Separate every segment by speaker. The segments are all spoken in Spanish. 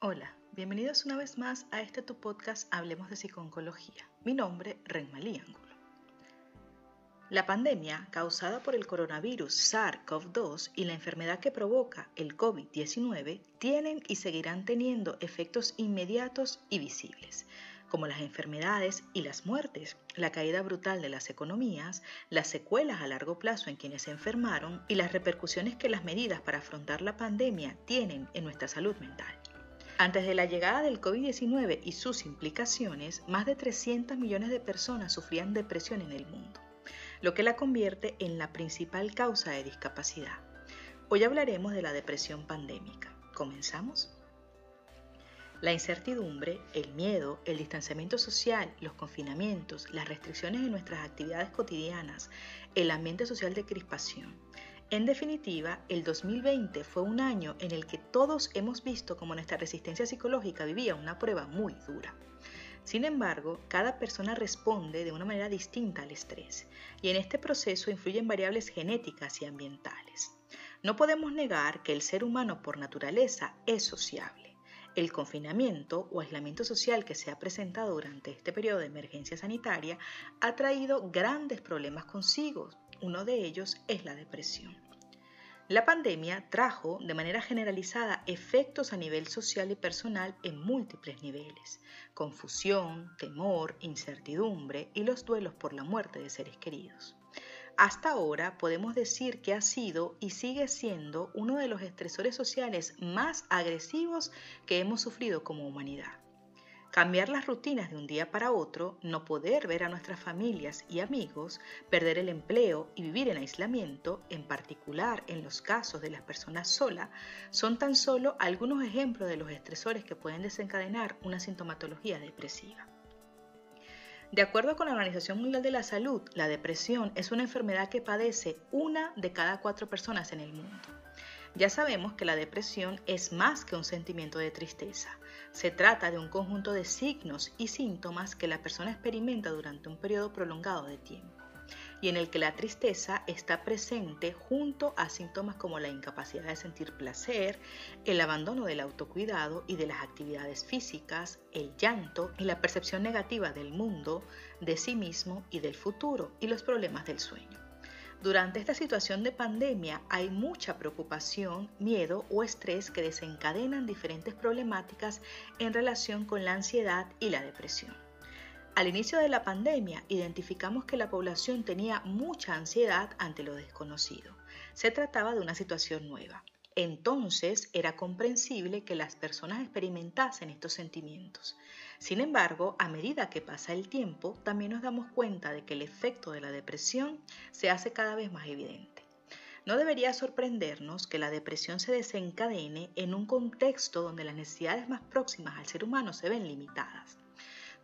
Speaker 1: Hola, bienvenidos una vez más a este tu podcast Hablemos de Psiconcología. Mi nombre, Renmalí Ángulo. La pandemia causada por el coronavirus SARS-CoV-2 y la enfermedad que provoca el COVID-19 tienen y seguirán teniendo efectos inmediatos y visibles como las enfermedades y las muertes, la caída brutal de las economías, las secuelas a largo plazo en quienes se enfermaron y las repercusiones que las medidas para afrontar la pandemia tienen en nuestra salud mental. Antes de la llegada del COVID-19 y sus implicaciones, más de 300 millones de personas sufrían depresión en el mundo, lo que la convierte en la principal causa de discapacidad. Hoy hablaremos de la depresión pandémica. ¿Comenzamos? La incertidumbre, el miedo, el distanciamiento social, los confinamientos, las restricciones en nuestras actividades cotidianas, el ambiente social de crispación. En definitiva, el 2020 fue un año en el que todos hemos visto cómo nuestra resistencia psicológica vivía una prueba muy dura. Sin embargo, cada persona responde de una manera distinta al estrés y en este proceso influyen variables genéticas y ambientales. No podemos negar que el ser humano por naturaleza es sociable el confinamiento o aislamiento social que se ha presentado durante este periodo de emergencia sanitaria ha traído grandes problemas consigo. Uno de ellos es la depresión. La pandemia trajo de manera generalizada efectos a nivel social y personal en múltiples niveles, confusión, temor, incertidumbre y los duelos por la muerte de seres queridos. Hasta ahora podemos decir que ha sido y sigue siendo uno de los estresores sociales más agresivos que hemos sufrido como humanidad. Cambiar las rutinas de un día para otro, no poder ver a nuestras familias y amigos, perder el empleo y vivir en aislamiento, en particular en los casos de las personas solas, son tan solo algunos ejemplos de los estresores que pueden desencadenar una sintomatología depresiva. De acuerdo con la Organización Mundial de la Salud, la depresión es una enfermedad que padece una de cada cuatro personas en el mundo. Ya sabemos que la depresión es más que un sentimiento de tristeza. Se trata de un conjunto de signos y síntomas que la persona experimenta durante un periodo prolongado de tiempo y en el que la tristeza está presente junto a síntomas como la incapacidad de sentir placer, el abandono del autocuidado y de las actividades físicas, el llanto y la percepción negativa del mundo, de sí mismo y del futuro y los problemas del sueño. Durante esta situación de pandemia hay mucha preocupación, miedo o estrés que desencadenan diferentes problemáticas en relación con la ansiedad y la depresión. Al inicio de la pandemia identificamos que la población tenía mucha ansiedad ante lo desconocido. Se trataba de una situación nueva. Entonces era comprensible que las personas experimentasen estos sentimientos. Sin embargo, a medida que pasa el tiempo, también nos damos cuenta de que el efecto de la depresión se hace cada vez más evidente. No debería sorprendernos que la depresión se desencadene en un contexto donde las necesidades más próximas al ser humano se ven limitadas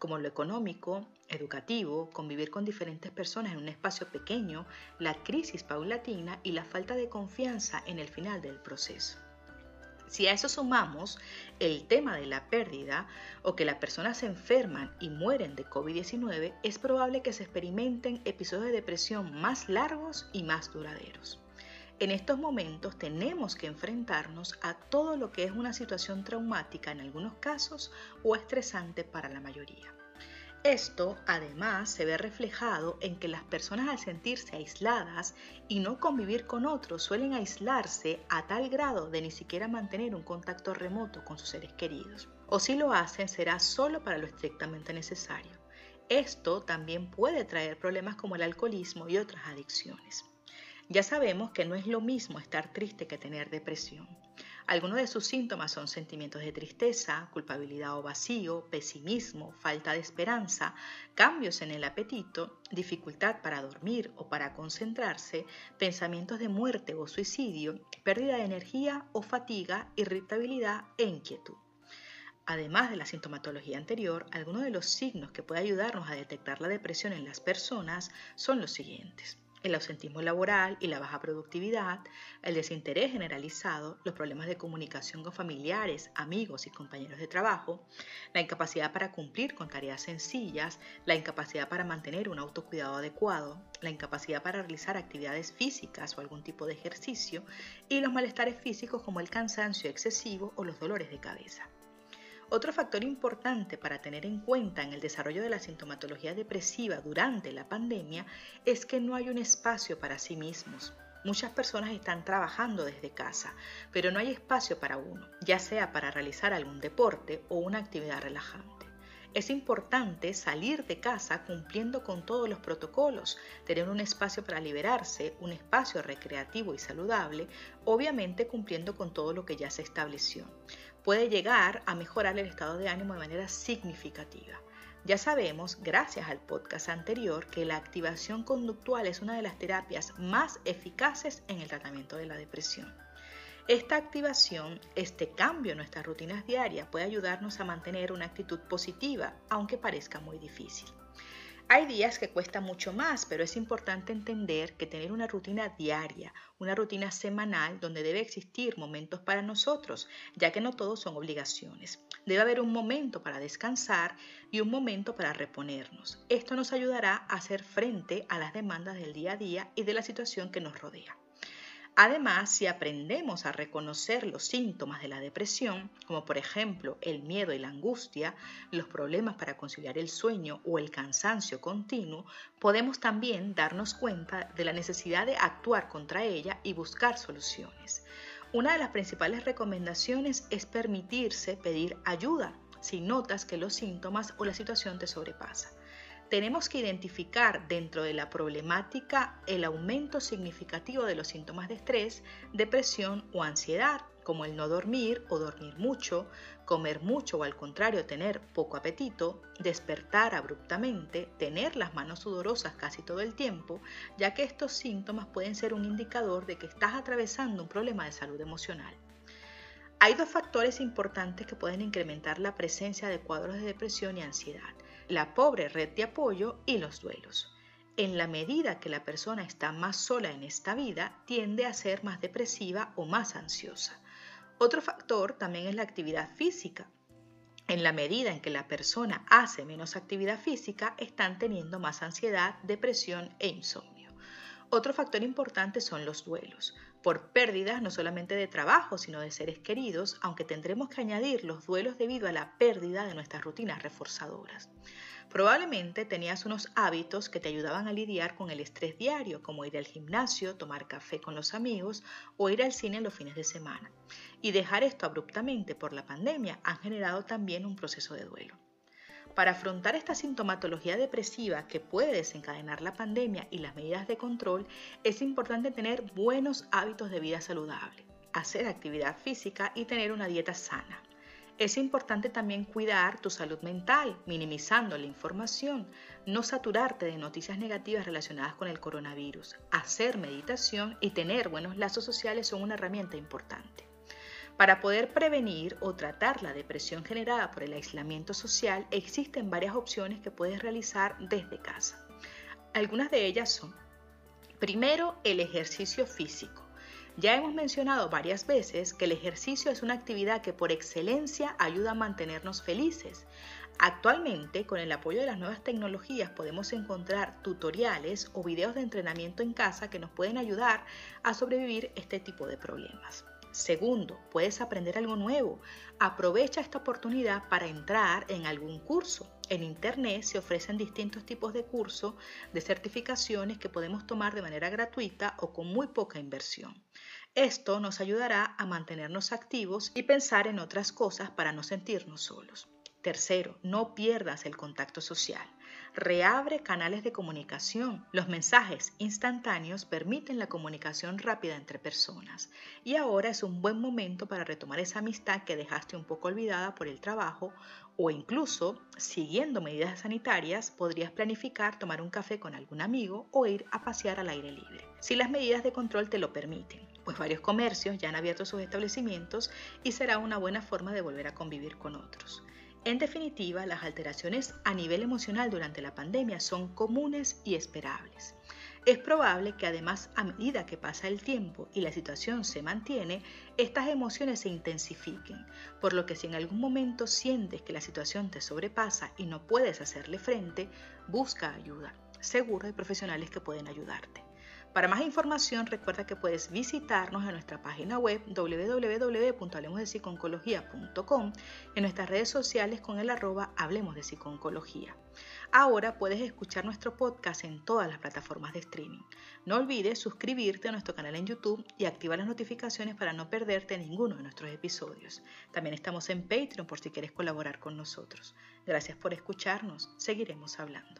Speaker 1: como lo económico, educativo, convivir con diferentes personas en un espacio pequeño, la crisis paulatina y la falta de confianza en el final del proceso. Si a eso sumamos el tema de la pérdida o que las personas se enferman y mueren de COVID-19, es probable que se experimenten episodios de depresión más largos y más duraderos. En estos momentos tenemos que enfrentarnos a todo lo que es una situación traumática en algunos casos o estresante para la mayoría. Esto además se ve reflejado en que las personas al sentirse aisladas y no convivir con otros suelen aislarse a tal grado de ni siquiera mantener un contacto remoto con sus seres queridos. O si lo hacen será solo para lo estrictamente necesario. Esto también puede traer problemas como el alcoholismo y otras adicciones. Ya sabemos que no es lo mismo estar triste que tener depresión. Algunos de sus síntomas son sentimientos de tristeza, culpabilidad o vacío, pesimismo, falta de esperanza, cambios en el apetito, dificultad para dormir o para concentrarse, pensamientos de muerte o suicidio, pérdida de energía o fatiga, irritabilidad e inquietud. Además de la sintomatología anterior, algunos de los signos que pueden ayudarnos a detectar la depresión en las personas son los siguientes el ausentismo laboral y la baja productividad, el desinterés generalizado, los problemas de comunicación con familiares, amigos y compañeros de trabajo, la incapacidad para cumplir con tareas sencillas, la incapacidad para mantener un autocuidado adecuado, la incapacidad para realizar actividades físicas o algún tipo de ejercicio y los malestares físicos como el cansancio excesivo o los dolores de cabeza. Otro factor importante para tener en cuenta en el desarrollo de la sintomatología depresiva durante la pandemia es que no hay un espacio para sí mismos. Muchas personas están trabajando desde casa, pero no hay espacio para uno, ya sea para realizar algún deporte o una actividad relajante. Es importante salir de casa cumpliendo con todos los protocolos, tener un espacio para liberarse, un espacio recreativo y saludable, obviamente cumpliendo con todo lo que ya se estableció. Puede llegar a mejorar el estado de ánimo de manera significativa. Ya sabemos, gracias al podcast anterior, que la activación conductual es una de las terapias más eficaces en el tratamiento de la depresión. Esta activación, este cambio en nuestras rutinas diarias puede ayudarnos a mantener una actitud positiva, aunque parezca muy difícil. Hay días que cuesta mucho más, pero es importante entender que tener una rutina diaria, una rutina semanal donde debe existir momentos para nosotros, ya que no todos son obligaciones. Debe haber un momento para descansar y un momento para reponernos. Esto nos ayudará a hacer frente a las demandas del día a día y de la situación que nos rodea. Además, si aprendemos a reconocer los síntomas de la depresión, como por ejemplo el miedo y la angustia, los problemas para conciliar el sueño o el cansancio continuo, podemos también darnos cuenta de la necesidad de actuar contra ella y buscar soluciones. Una de las principales recomendaciones es permitirse pedir ayuda si notas que los síntomas o la situación te sobrepasa tenemos que identificar dentro de la problemática el aumento significativo de los síntomas de estrés, depresión o ansiedad, como el no dormir o dormir mucho, comer mucho o al contrario tener poco apetito, despertar abruptamente, tener las manos sudorosas casi todo el tiempo, ya que estos síntomas pueden ser un indicador de que estás atravesando un problema de salud emocional. Hay dos factores importantes que pueden incrementar la presencia de cuadros de depresión y ansiedad la pobre red de apoyo y los duelos. En la medida que la persona está más sola en esta vida, tiende a ser más depresiva o más ansiosa. Otro factor también es la actividad física. En la medida en que la persona hace menos actividad física, están teniendo más ansiedad, depresión e insomnio. Otro factor importante son los duelos por pérdidas no solamente de trabajo, sino de seres queridos, aunque tendremos que añadir los duelos debido a la pérdida de nuestras rutinas reforzadoras. Probablemente tenías unos hábitos que te ayudaban a lidiar con el estrés diario, como ir al gimnasio, tomar café con los amigos o ir al cine los fines de semana. Y dejar esto abruptamente por la pandemia han generado también un proceso de duelo. Para afrontar esta sintomatología depresiva que puede desencadenar la pandemia y las medidas de control, es importante tener buenos hábitos de vida saludable, hacer actividad física y tener una dieta sana. Es importante también cuidar tu salud mental, minimizando la información, no saturarte de noticias negativas relacionadas con el coronavirus. Hacer meditación y tener buenos lazos sociales son una herramienta importante. Para poder prevenir o tratar la depresión generada por el aislamiento social, existen varias opciones que puedes realizar desde casa. Algunas de ellas son, primero, el ejercicio físico. Ya hemos mencionado varias veces que el ejercicio es una actividad que por excelencia ayuda a mantenernos felices. Actualmente, con el apoyo de las nuevas tecnologías, podemos encontrar tutoriales o videos de entrenamiento en casa que nos pueden ayudar a sobrevivir este tipo de problemas. Segundo, puedes aprender algo nuevo. Aprovecha esta oportunidad para entrar en algún curso. En Internet se ofrecen distintos tipos de cursos, de certificaciones que podemos tomar de manera gratuita o con muy poca inversión. Esto nos ayudará a mantenernos activos y pensar en otras cosas para no sentirnos solos. Tercero, no pierdas el contacto social. Reabre canales de comunicación. Los mensajes instantáneos permiten la comunicación rápida entre personas. Y ahora es un buen momento para retomar esa amistad que dejaste un poco olvidada por el trabajo o incluso, siguiendo medidas sanitarias, podrías planificar tomar un café con algún amigo o ir a pasear al aire libre, si las medidas de control te lo permiten, pues varios comercios ya han abierto sus establecimientos y será una buena forma de volver a convivir con otros. En definitiva, las alteraciones a nivel emocional durante la pandemia son comunes y esperables. Es probable que además a medida que pasa el tiempo y la situación se mantiene, estas emociones se intensifiquen, por lo que si en algún momento sientes que la situación te sobrepasa y no puedes hacerle frente, busca ayuda. Seguro hay profesionales que pueden ayudarte. Para más información recuerda que puedes visitarnos en nuestra página web www.hablemosdepsiconcología.com, en nuestras redes sociales con el arroba Hablemos de Psiconcología. Ahora puedes escuchar nuestro podcast en todas las plataformas de streaming. No olvides suscribirte a nuestro canal en YouTube y activar las notificaciones para no perderte ninguno de nuestros episodios. También estamos en Patreon por si quieres colaborar con nosotros. Gracias por escucharnos. Seguiremos hablando.